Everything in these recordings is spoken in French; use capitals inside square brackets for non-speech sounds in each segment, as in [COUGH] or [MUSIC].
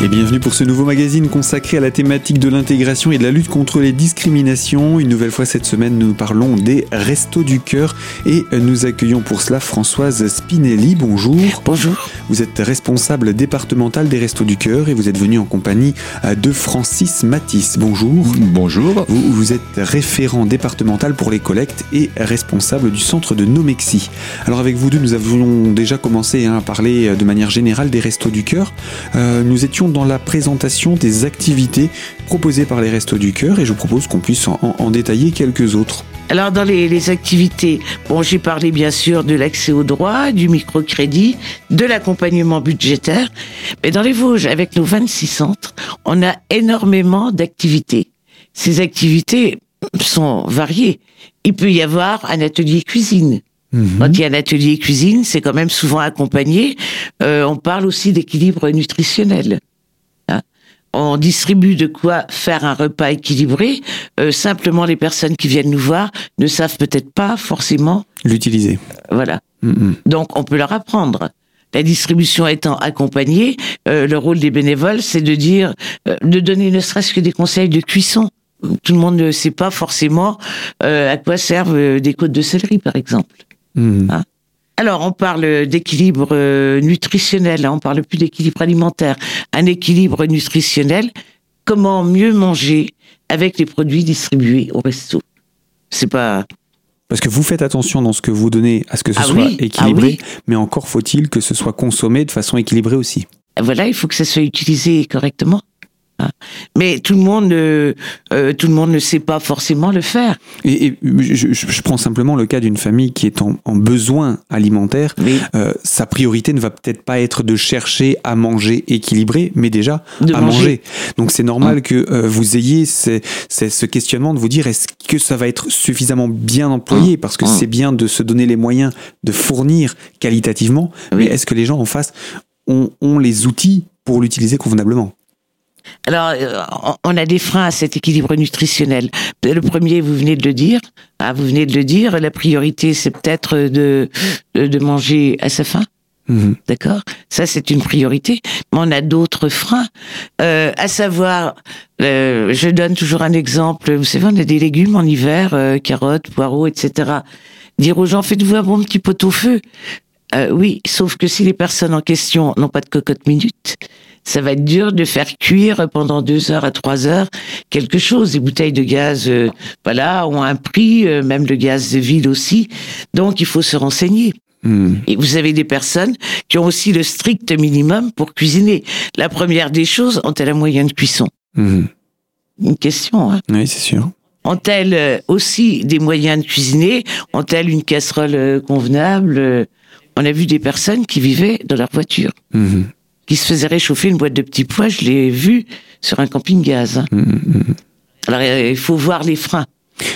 Et bienvenue pour ce nouveau magazine consacré à la thématique de l'intégration et de la lutte contre les discriminations. Une nouvelle fois cette semaine, nous parlons des Restos du Cœur et nous accueillons pour cela Françoise Spinelli. Bonjour. Bonjour. Vous êtes responsable départementale des Restos du Cœur et vous êtes venu en compagnie de Francis Matisse. Bonjour. Bonjour. Vous, vous êtes référent départemental pour les collectes et responsable du centre de Nomexi. Alors avec vous deux, nous avions déjà commencé hein, à parler de manière générale des Restos du Cœur. Euh, nous étions dans la présentation des activités proposées par les Restos du Cœur et je vous propose qu'on puisse en, en, détailler quelques autres. Alors dans les, les activités, bon j'ai parlé bien sûr de l'accès au droit, du microcrédit, de l'accompagnement budgétaire, mais dans les Vosges, avec nos 26 centres, on a énormément d'activités. Ces activités sont variées. Il peut y avoir un atelier cuisine, Mmh. Quand il y a un atelier cuisine, c'est quand même souvent accompagné. Euh, on parle aussi d'équilibre nutritionnel. On distribue de quoi faire un repas équilibré. Euh, simplement, les personnes qui viennent nous voir ne savent peut-être pas forcément l'utiliser. Voilà. Mmh. Donc, on peut leur apprendre. La distribution étant accompagnée, euh, le rôle des bénévoles, c'est de dire, euh, de donner ne serait-ce que des conseils de cuisson. Tout le monde ne sait pas forcément euh, à quoi servent des côtes de céleri, par exemple. Mmh. Hein alors, on parle d'équilibre euh, nutritionnel, hein, on parle plus d'équilibre alimentaire. Un équilibre nutritionnel, comment mieux manger avec les produits distribués au resto. C'est pas. Parce que vous faites attention dans ce que vous donnez à ce que ce ah soit oui équilibré, ah oui mais encore faut-il que ce soit consommé de façon équilibrée aussi. Voilà, il faut que ça soit utilisé correctement. Mais tout le monde, euh, tout le monde ne sait pas forcément le faire. Et, et je, je, prends simplement le cas d'une famille qui est en, en besoin alimentaire. Oui. Euh, sa priorité ne va peut-être pas être de chercher à manger équilibré, mais déjà de à manger. manger. Donc c'est normal que euh, vous ayez ces, ces, ce questionnement de vous dire est-ce que ça va être suffisamment bien employé? Parce que c'est bien de se donner les moyens de fournir qualitativement, oui. mais est-ce que les gens en face ont, ont les outils pour l'utiliser convenablement? Alors, on a des freins à cet équilibre nutritionnel. Le premier, vous venez de le dire. Ah, vous venez de le dire. La priorité, c'est peut-être de, de manger à sa faim. Mmh. D'accord? Ça, c'est une priorité. Mais on a d'autres freins. Euh, à savoir, euh, je donne toujours un exemple. Vous savez, on a des légumes en hiver, euh, carottes, poireaux, etc. Dire aux gens, faites-vous un bon petit pot au feu. Euh, oui, sauf que si les personnes en question n'ont pas de cocotte minute, ça va être dur de faire cuire pendant deux heures à trois heures quelque chose. Les bouteilles de gaz, euh, voilà, ont un prix, euh, même le gaz de ville aussi. Donc, il faut se renseigner. Mmh. Et vous avez des personnes qui ont aussi le strict minimum pour cuisiner. La première des choses, ont-elles un moyen de cuisson mmh. Une question. Hein oui, c'est sûr. Ont-elles euh, aussi des moyens de cuisiner Ont-elles une casserole convenable On a vu des personnes qui vivaient dans leur voiture. Mmh qui se faisait réchauffer une boîte de petits pois. Je l'ai vu sur un camping-gaz. Hein. Mmh, mmh. Alors il faut voir les freins.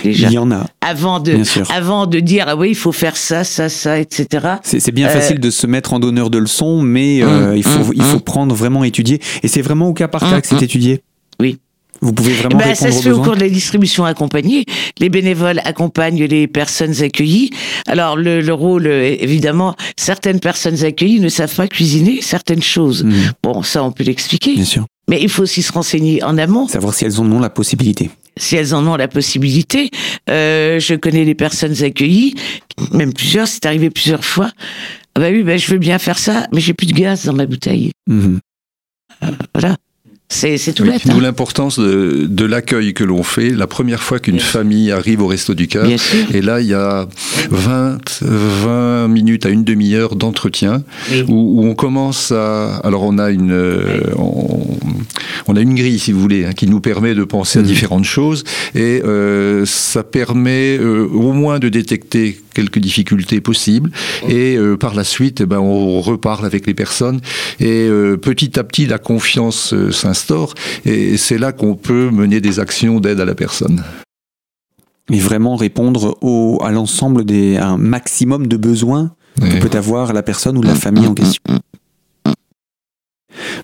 Déjà. Il y en a. Avant de, avant de dire, ah oui, il faut faire ça, ça, ça, etc. C'est bien euh... facile de se mettre en donneur de leçons, mais euh, il, faut, il faut prendre vraiment étudier. Et c'est vraiment au cas par cas que c'est étudié. Vous pouvez vraiment ben, répondre Ça se aux fait besoins au cours de la distribution accompagnée. Les bénévoles accompagnent les personnes accueillies. Alors le, le, rôle, évidemment, certaines personnes accueillies ne savent pas cuisiner certaines choses. Mmh. Bon, ça on peut l'expliquer. Bien sûr. Mais il faut aussi se renseigner en amont. Savoir si elles en ont la possibilité. Si elles en ont la possibilité. Euh, je connais les personnes accueillies, même plusieurs, c'est arrivé plusieurs fois. Ah bah oui, bah je veux bien faire ça, mais j'ai plus de gaz dans ma bouteille. Mmh. Euh, voilà. C'est tout oui, bête. D'où hein. l'importance de, de l'accueil que l'on fait la première fois qu'une famille arrive au Resto du Cœur. Et là, il y a 20, 20 minutes à une demi-heure d'entretien oui. où, où, on commence à. Alors, on a une, on, on, a une grille, si vous voulez, hein, qui nous permet de penser mmh. à différentes choses. Et euh, ça permet euh, au moins de détecter quelques difficultés possibles. Et euh, par la suite, eh ben, on reparle avec les personnes. Et euh, petit à petit, la confiance euh, s'instaure. Et c'est là qu'on peut mener des actions d'aide à la personne. Et vraiment répondre au, à l'ensemble des un maximum de besoins oui. que peut avoir la personne ou la famille en question.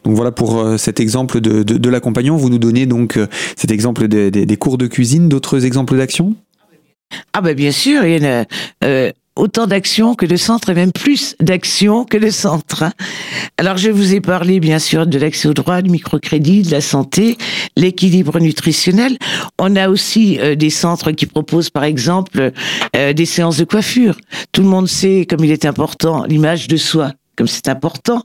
Donc voilà pour cet exemple de, de, de l'accompagnant. Vous nous donnez donc cet exemple des, des, des cours de cuisine, d'autres exemples d'action? Ah ben bien sûr, il y a, euh, autant d'actions que le centre et même plus d'actions que le centre. Hein. Alors je vous ai parlé bien sûr de l'accès au droit, du microcrédit, de la santé, l'équilibre nutritionnel. On a aussi euh, des centres qui proposent par exemple euh, des séances de coiffure. Tout le monde sait comme il est important l'image de soi comme c'est important.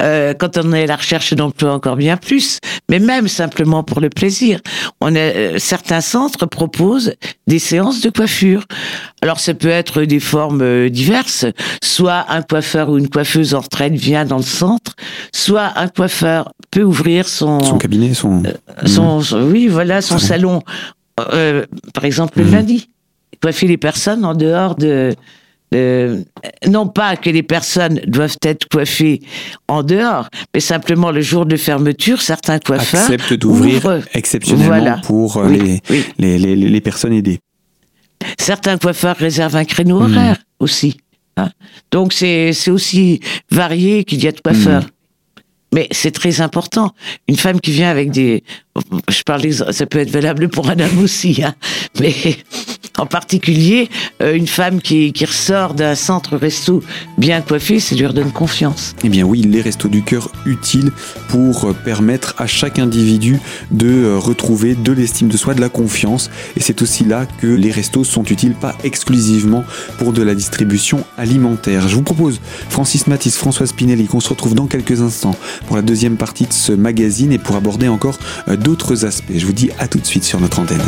Euh, quand on est à la recherche d'emploi, encore bien plus. Mais même simplement pour le plaisir, on a, euh, certains centres proposent des séances de coiffure. Alors ça peut être des formes euh, diverses, soit un coiffeur ou une coiffeuse en retraite vient dans le centre, soit un coiffeur peut ouvrir son son cabinet, son, son, oui voilà son salon, par exemple le mmh. lundi, coiffer les personnes en dehors de euh, non pas que les personnes doivent être coiffées en dehors, mais simplement le jour de fermeture, certains coiffeurs acceptent d'ouvrir exceptionnellement pour euh, les, Les, les, personnes aidées. Certains coiffeurs réservent un créneau hmm. horaire aussi. Hein. Donc c'est aussi varié qu'il y a de coiffeurs. Hmm. Mais c'est très important. Une femme qui vient avec des, je parle, ça peut être valable pour un homme aussi, hein, mais en particulier, euh, une femme qui, ressort d'un centre resto bien coiffé, ça lui redonne confiance. Eh bien oui, les restos du cœur utiles pour euh, permettre à chaque individu de euh, retrouver de l'estime de soi, de la confiance. Et c'est aussi là que les restos sont utiles, pas exclusivement pour de la distribution alimentaire. Je vous propose, Francis Matisse, Françoise Spinelli, qu'on se retrouve dans quelques instants pour la deuxième partie de ce magazine et pour aborder encore d'autres aspects. Je vous dis à tout de suite sur notre antenne.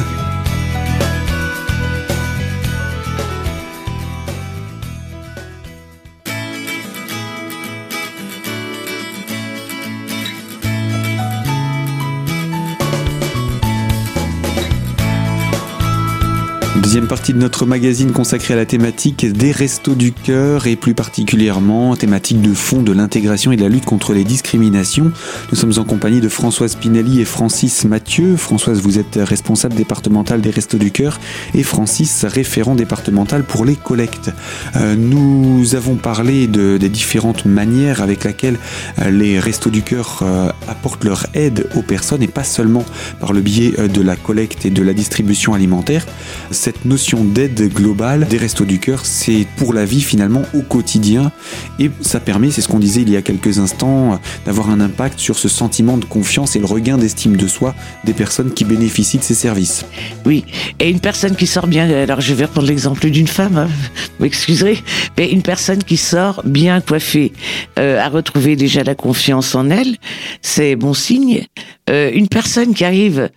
Partie de notre magazine consacrée à la thématique des restos du cœur et plus particulièrement thématique de fond de l'intégration et de la lutte contre les discriminations. Nous sommes en compagnie de Françoise Pinelli et Francis Mathieu. Françoise, vous êtes responsable départemental des restos du cœur et Francis, référent départemental pour les collectes. Euh, nous avons parlé de, des différentes manières avec lesquelles euh, les restos du cœur euh, apportent leur aide aux personnes et pas seulement par le biais de la collecte et de la distribution alimentaire. Cette notion d'aide globale des restos du cœur, c'est pour la vie finalement au quotidien et ça permet, c'est ce qu'on disait il y a quelques instants, d'avoir un impact sur ce sentiment de confiance et le regain d'estime de soi des personnes qui bénéficient de ces services. Oui, et une personne qui sort bien, alors je vais reprendre l'exemple d'une femme, hein, vous m'excuserez, mais une personne qui sort bien coiffée, euh, a retrouvé déjà la confiance en elle, c'est bon signe. Euh, une personne qui arrive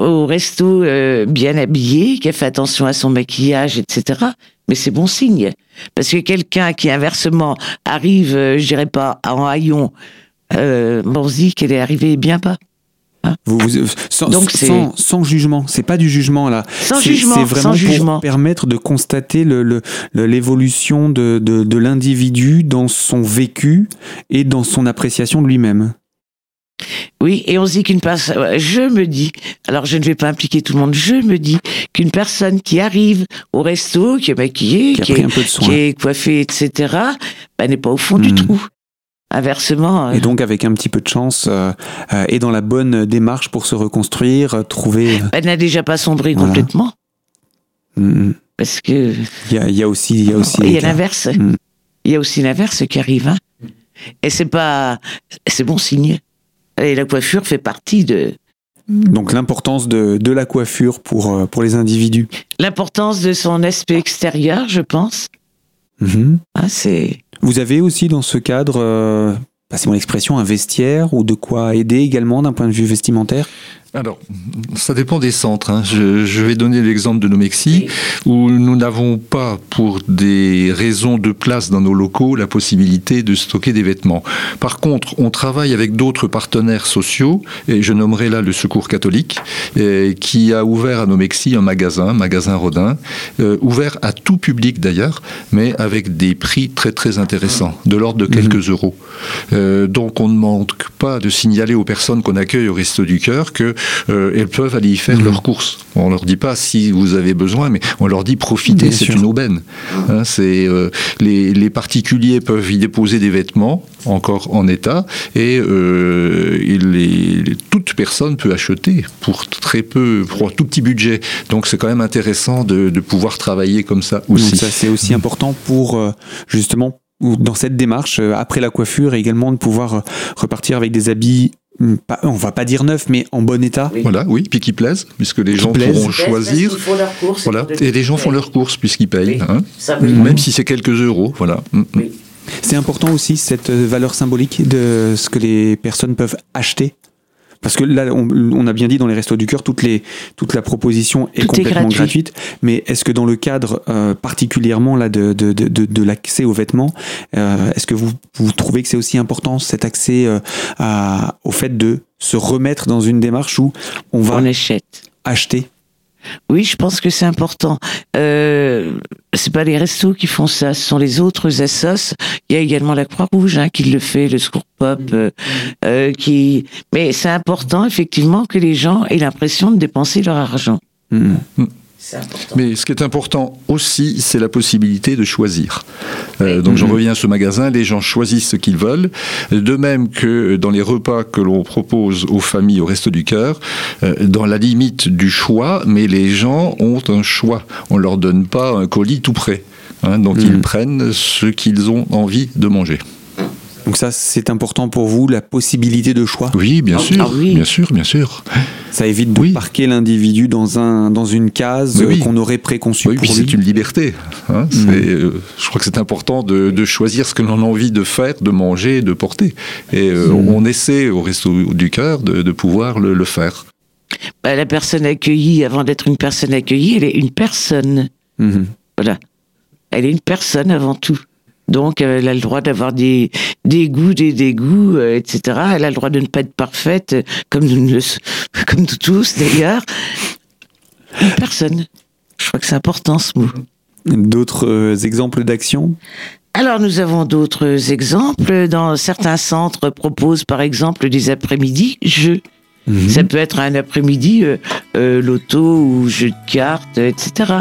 au resto euh, bien habillé, qui a fait attention à son maquillage, etc. Mais c'est bon signe. Parce que quelqu'un qui inversement arrive, euh, je dirais pas, en haillon, euh, on se dit qu'elle est arrivée bien bas. Hein vous, sans, Donc sans, sans, jugement, c'est pas du jugement là. Sans jugement, c'est vraiment pour permettre de constater l'évolution le, le, de, de l'individu dans son vécu et dans son appréciation de lui-même. Oui, et on se dit qu'une personne, je me dis, alors je ne vais pas impliquer tout le monde, je me dis qu'une personne qui arrive au resto, qui est maquillée, qui, est, coiffée, etc., bah, n'est pas au fond du hmm. trou. Inversement. Euh, et donc avec un petit peu de chance euh, euh, et dans la bonne démarche pour se reconstruire, trouver. Elle n'a déjà pas sombré complètement. Hmm. Parce que. Il y a, aussi, il y a aussi. Il y a l'inverse. Hmm. Il y a aussi l'inverse qui arrive. Hein. Et c'est pas, c'est bon signe. Et la coiffure fait partie de... Donc l'importance de, de, la coiffure pour, euh, pour les individus. L'importance de son aspect extérieur, je pense. Mhm. Ah, c'est... Vous avez aussi dans ce cadre, euh, passez mon expression, un vestiaire ou de quoi aider également d'un point de vue vestimentaire? Alors, ça dépend des centres. Hein. Je, vais donner l'exemple de Nomexi, où nous n'avons pas, pour des raisons de place dans nos locaux, la possibilité de stocker des vêtements. Par contre, on travaille avec d'autres partenaires sociaux, et je nommerai là le Secours catholique, qui a ouvert à Nomexi un magasin, magasin Rodin, euh, ouvert à tout public d'ailleurs, mais avec des prix très très intéressants, de l'ordre de quelques mhm. euros. Euh, donc on ne manque pas de signaler aux personnes qu'on accueille au Resto du Cœur que elles peuvent aller y faire mmh. leurs courses. On leur dit pas si vous avez besoin, mais on leur dit profitez, c'est une aubaine. Hein, c'est les, les, particuliers peuvent y déposer des vêtements encore en état et, les, toute personne peut acheter pour très peu, pour un tout petit budget. Donc c'est quand même intéressant de, de pouvoir travailler comme ça aussi. ça c'est aussi important pour justement dans cette démarche, euh, après la coiffure, également de pouvoir euh, repartir avec des habits hmm, on va pas dire neuf, mais en bon état. Voilà, oui, puis qui plaisent, puisque les gens pourront choisir. voilà, et les gens font leurs courses puisqu'ils payent, hein. même si c'est quelques euros. Voilà. Hmm, hmm. C'est important aussi cette valeur symbolique de ce que les personnes peuvent acheter parce que là, on, a bien dit dans les restos du cœur, toute, les, toute la proposition est complètement gratuite. Mais est-ce que dans le cadre euh, particulièrement là de, de, de, de l'accès aux vêtements, euh, est-ce que vous, vous trouvez que c'est aussi important cet accès euh, à, au fait de se remettre dans une démarche où on va acheter oui, je pense que c'est important. Euh, c'est pas les restos qui font ça, ce sont les autres assos. Il y a également la Croix-Rouge hein, qui le fait, le Secours Pop, euh, euh, qui. Mais c'est important effectivement que les gens aient l'impression de dépenser leur argent. Mmh. Mais ce qui est important aussi, c'est la possibilité de choisir. Euh, donc j'en mhm. reviens à ce magasin, les gens choisissent ce qu'ils veulent. De même que dans les repas que l'on propose aux familles au Resto du Cœur, euh, dans la limite du choix, mais les gens ont un choix. On ne leur donne pas un colis tout prêt. Hein. donc ils mhm. prennent ce qu'ils ont envie de manger. Donc ça, c'est important pour vous, la possibilité de choix Oui, bien ah, sûr, ah bien sûr, bien sûr. Ça évite de parquer l'individu dans, un, dans une case qu'on aurait préconçue oui, pour c'est une liberté. Hein. Mm. Euh, je crois que c'est important de, choisir ce que l'on a envie de faire, de manger, de porter. Et euh, mm. on essaie au Resto du Cœur de, pouvoir le, faire. Bah, la personne accueillie, avant d'être une personne accueillie, elle est une personne. Mm-hmm. Voilà. Elle est une personne avant tout. Donc, elle a le droit d'avoir des, des goûts, des dégoûts, euh, etc. Elle a le droit de ne pas être parfaite, comme nous, [LAUGHS] comme nous tous d'ailleurs. Personne. Je crois que c'est important ce mot. D'autres euh, exemples d'action? Alors nous avons d'autres exemples. Dans certains centres proposent par exemple des après-midi jeux. Mhm. Ça peut être un après-midi euh, euh, loto ou jeu de cartes, etc.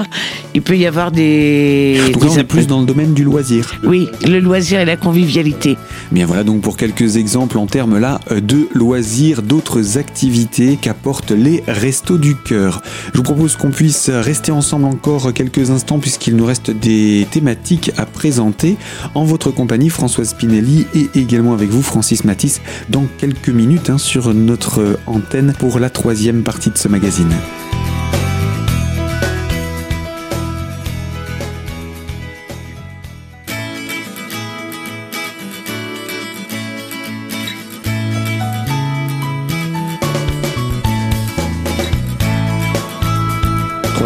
Il peut y avoir des. Donc c'est plus dans le domaine du loisir. Oui, le loisir et la convivialité. Bien voilà donc pour quelques exemples en termes là euh, de loisirs, d'autres activités qu'apportent les restos du cœur. Je vous propose qu'on puisse rester ensemble encore quelques instants puisqu'il nous reste des thématiques à présenter en votre compagnie Françoise Spinelli et également avec vous Francis Matisse dans quelques minutes hein, sur notre pour la troisième partie de ce magazine.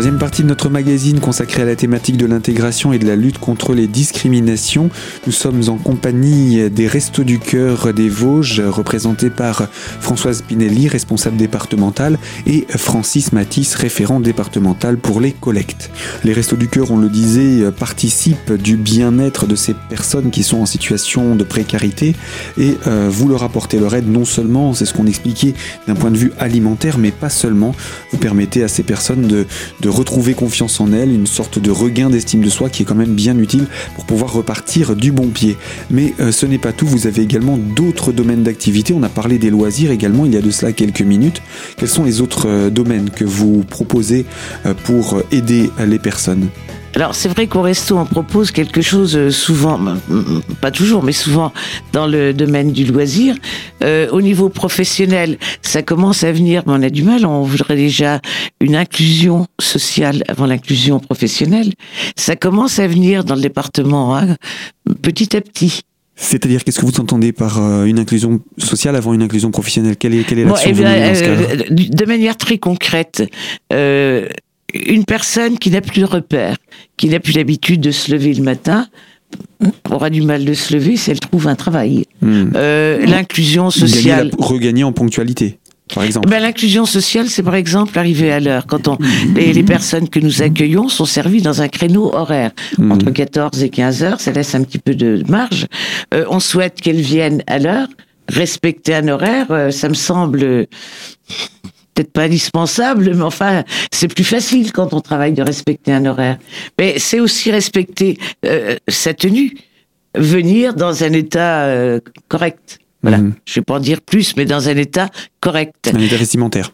Troisième partie de notre magazine consacrée à la thématique de l'intégration et de la lutte contre les discriminations. Nous sommes en compagnie des Restos du Cœur des Vosges, représentés par Françoise Pinelli, responsable départementale, et Francis Matisse, référent départemental pour les collectes. Les Restos du Cœur, on le disait, participent du bien-être de ces personnes qui sont en situation de précarité et euh, vous leur apportez leur aide non seulement, c'est ce qu'on expliquait d'un point de vue alimentaire, mais pas seulement. Vous permettez à ces personnes de de retrouver confiance en elle, une sorte de regain d'estime de soi qui est quand même bien utile pour pouvoir repartir du bon pied. Mais euh, ce n'est pas tout, vous avez également d'autres domaines d'activité. On a parlé des loisirs également il y a de cela quelques minutes. Quels sont les autres euh, domaines que vous proposez euh, pour aider les personnes? Alors c'est vrai qu'au resto on propose quelque chose euh, souvent, pas toujours, mais souvent dans le domaine du loisir. Euh, au niveau professionnel, ça commence à venir, mais on a du mal. On voudrait déjà une inclusion sociale avant l'inclusion professionnelle. Ça commence à venir dans le département hein, petit à petit. C'est-à-dire, qu'est-ce que vous entendez par euh, une inclusion sociale avant une inclusion professionnelle? Quelle est, quelle est l'action eh De manière très concrète, euh, une personne qui n'a plus de repère, qui n'a plus l'habitude de se lever le matin, aura du mal de se lever si elle trouve un travail. Hmm. Euh, l'inclusion sociale. regagner en ponctualité. Par exemple. Ben, l'inclusion sociale, c'est par exemple arriver à l'heure. Quand on, les, personnes que nous accueillons sont servies dans un créneau horaire. Hmm. Entre 14 et 15 heures, ça laisse un petit peu de marge. Euh, on souhaite qu'elles viennent à l'heure. Respecter un horaire, euh, ça me semble peut-être pas indispensable, mais enfin, c'est plus facile quand on travaille de respecter un horaire. Mais c'est aussi respecter euh, sa tenue, venir dans un état euh, correct. Voilà. Mhm. Je vais pas en dire plus, mais dans un état correct. Un état vestimentaire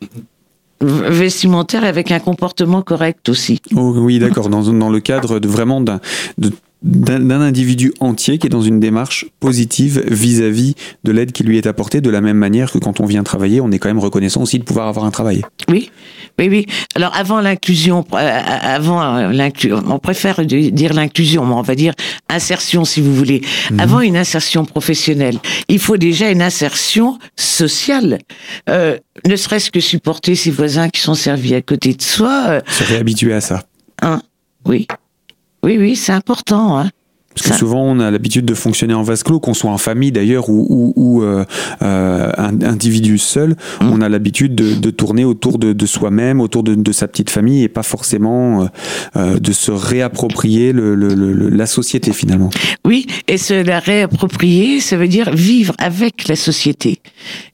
vestimentaire avec un comportement correct aussi. Oh, oui, d'accord. Dans, dans le cadre de vraiment d'un de d'un individu entier qui est dans une démarche positive vis-à-vis de l'aide qui lui est apportée, de la même manière que quand on vient travailler, on est quand même reconnaissant aussi de pouvoir avoir un travail. Oui, oui, oui. Alors avant l'inclusion, euh, avant l'inclusion, on préfère dire l'inclusion, mais on va dire insertion si vous voulez. Mhm. Avant une insertion professionnelle, il faut déjà une insertion sociale. Euh, ne serait-ce que supporter ses voisins qui sont servis à côté de soi. Euh, Se réhabituer à ça. Hein, oui. Oui, oui, c'est important. Hein. Parce que souvent, on a l'habitude de fonctionner en vase clos, qu'on soit en famille d'ailleurs ou, ou, euh, euh, individu seul. Mmh. On a l'habitude de, tourner autour de, soi-même, autour de, sa petite famille, et pas forcément euh, de se réapproprier le, la société finalement. Oui, et se la réapproprier, ça veut dire vivre avec la société.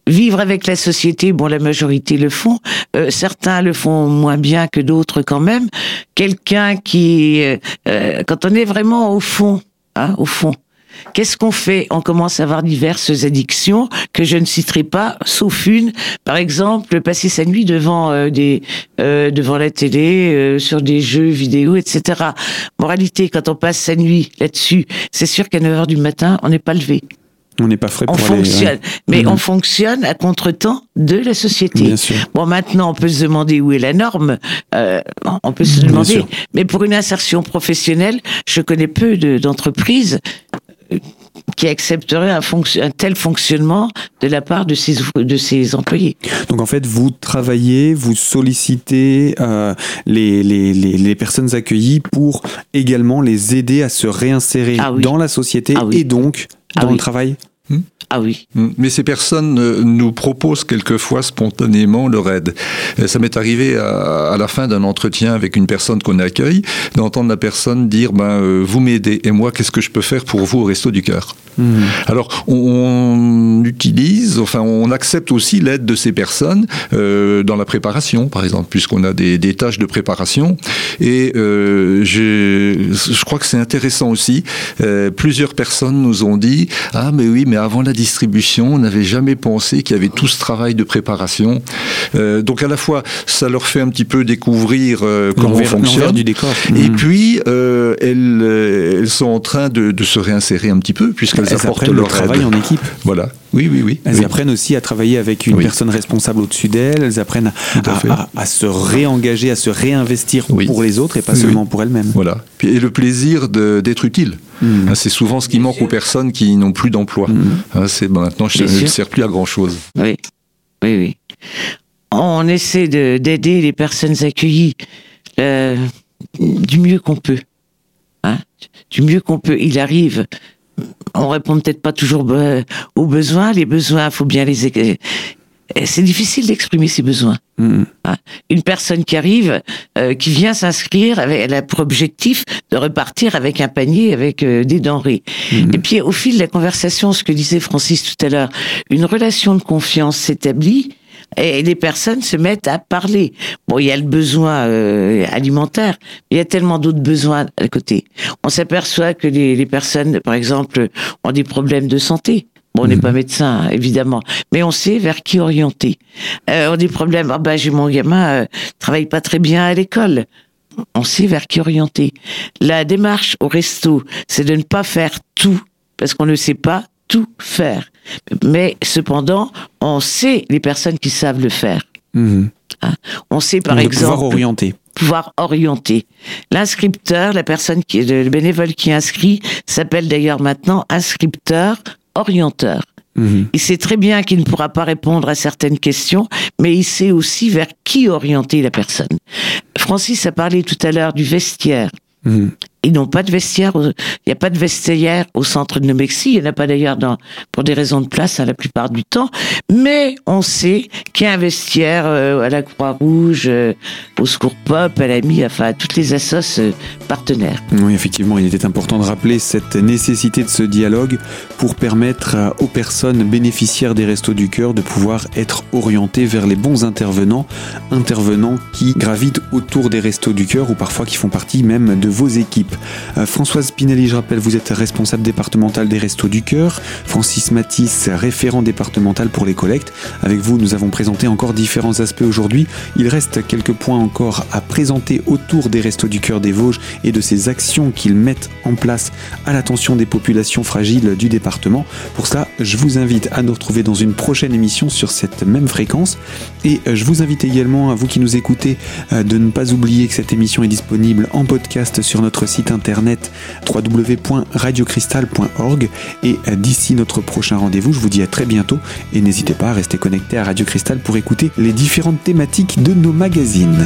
Vivre avec la société, bon, la majorité le font. certains le font moins bien que d'autres quand même. Quelqu'un qui, quand on est vraiment au fond Hein, au fond. Qu'est-ce qu'on fait? On commence à avoir diverses addictions que je ne citerai pas, sauf une. Par exemple, passer sa nuit devant euh, des euh, devant la télé, euh, sur des jeux vidéo, etc. Moralité, quand on passe sa nuit là-dessus, c'est sûr qu'à 9 h du matin, on n'est pas levé. On n'est pas frais pour on fonctionne, mais mhm. on fonctionne à contretemps de la société. Bon, maintenant, on peut se demander où est la norme. Euh, on peut se demander. Mais pour une insertion professionnelle, je connais peu d'entreprises euh, qui accepteraient un, un, tel fonctionnement de la part de ses, de ses employés. Donc en fait, vous travaillez, vous sollicitez euh, les, les, les, personnes accueillies pour également les aider à se réinsérer ah dans la société ah et donc ah dans le travail ah oui. Mais ces personnes euh, nous proposent quelquefois spontanément leur aide. Euh, ça m'est arrivé à, la fin d'un entretien avec une personne qu'on accueille, d'entendre la personne dire ben, euh, Vous m'aidez, et moi, qu'est-ce que je peux faire pour vous au Resto du Cœur? Hmm. Alors, on, utilise, enfin, on accepte aussi l'aide de ces personnes dans la préparation, par exemple, puisqu'on a des, tâches de préparation. Et je crois que c'est intéressant aussi. plusieurs personnes nous ont dit Ah, mais oui, mais avant la distribution, on n'avait jamais pensé qu'il y avait tout ce travail de préparation. Euh, donc à la fois, ça leur fait un petit peu découvrir euh, comment on fonctionne. Du décor. Et mmh. puis, euh, elles, elles, sont en train de, de, se réinsérer un petit peu, puisqu'elles apportent leur travail en équipe. Voilà. Oui, oui, oui. Elles apprennent aussi à travailler avec une personne responsable au-dessus d'elles. Elles apprennent à, à, se réengager, à se réinvestir pour les autres et pas seulement pour elles-mêmes. Voilà. Et le plaisir d'être utile. Hmm. Hein, c'est souvent ce qui manque aux personnes qui n'ont plus d'emploi. Hmm. Hein, c'est ben, maintenant, je ne sers plus à grand chose. Oui, oui, oui. On essaie d'aider les personnes accueillies euh, du mieux qu'on peut. Du mieux qu'on peut. Il arrive on répond peut-être pas toujours aux besoins. Les besoins, faut bien les c'est difficile d'exprimer ses besoins. Hmm. Hein. Une personne qui arrive, euh, qui vient s'inscrire, elle a pour objectif de repartir avec un panier avec euh, des denrées. Hmm. Et puis au fil de la conversation, ce que disait Francis tout à l'heure, une relation de confiance s'établit et les personnes se mettent à parler. Bon, il y a le besoin euh, alimentaire, mais il y a tellement d'autres besoins à côté. On s'aperçoit que les, les, personnes, par exemple, ont des problèmes de santé. Bon, on n'est pas mhm. médecin, évidemment, mais on sait vers qui orienter. Euh, on a des problèmes. Ah ben, j'ai mon gamin euh, travaille pas très bien à l'école. On sait vers qui orienter. La démarche au resto, c'est de ne pas faire tout parce qu'on ne sait pas tout faire. Mais cependant, on sait les personnes qui savent le faire. Mhm. Hein? On sait par exemple pouvoir orienter. Pouvoir orienter. L'inscripteur, la personne qui est le bénévole qui inscrit, s'appelle d'ailleurs maintenant inscripteur orienteur. Mhm. Il sait très bien qu'il ne pourra pas répondre à certaines questions, mais il sait aussi vers qui orienter la personne. Francis a parlé tout à l'heure du vestiaire. Mhm. Ils n'ont pas de vestiaire. Il n'y a pas de vestiaire au centre de Nomexi. Il n'y en a pas d'ailleurs pour des raisons de place à la plupart du temps. Mais on sait qu'il y a un vestiaire euh, à la Croix-Rouge, euh, au Secours Pop, à l'AMI, enfin à toutes les assos euh, partenaires. Oui, effectivement, il était important de rappeler cette nécessité de ce dialogue pour permettre aux personnes bénéficiaires des Restos du Cœur de pouvoir être orientées vers les bons intervenants, intervenants qui gravitent autour des Restos du Cœur ou parfois qui font partie même de vos équipes. Françoise Pinelli, je rappelle, vous êtes responsable départemental des Restos du Cœur. Francis Matisse, référent départemental pour les collectes. Avec vous, nous avons présenté encore différents aspects aujourd'hui. Il reste quelques points encore à présenter autour des Restos du Cœur des Vosges et de ces actions qu'ils mettent en place à l'attention des populations fragiles du département. Pour cela, je vous invite à nous retrouver dans une prochaine émission sur cette même fréquence. Et je vous invite également, à vous qui nous écoutez, euh, de ne pas oublier que cette émission est disponible en podcast sur notre site internet www.radiocristal.org. Et euh, d'ici notre prochain rendez-vous, je vous dis à très bientôt et n'hésitez pas à rester connecté à Radio Cristal pour écouter les différentes thématiques de nos magazines.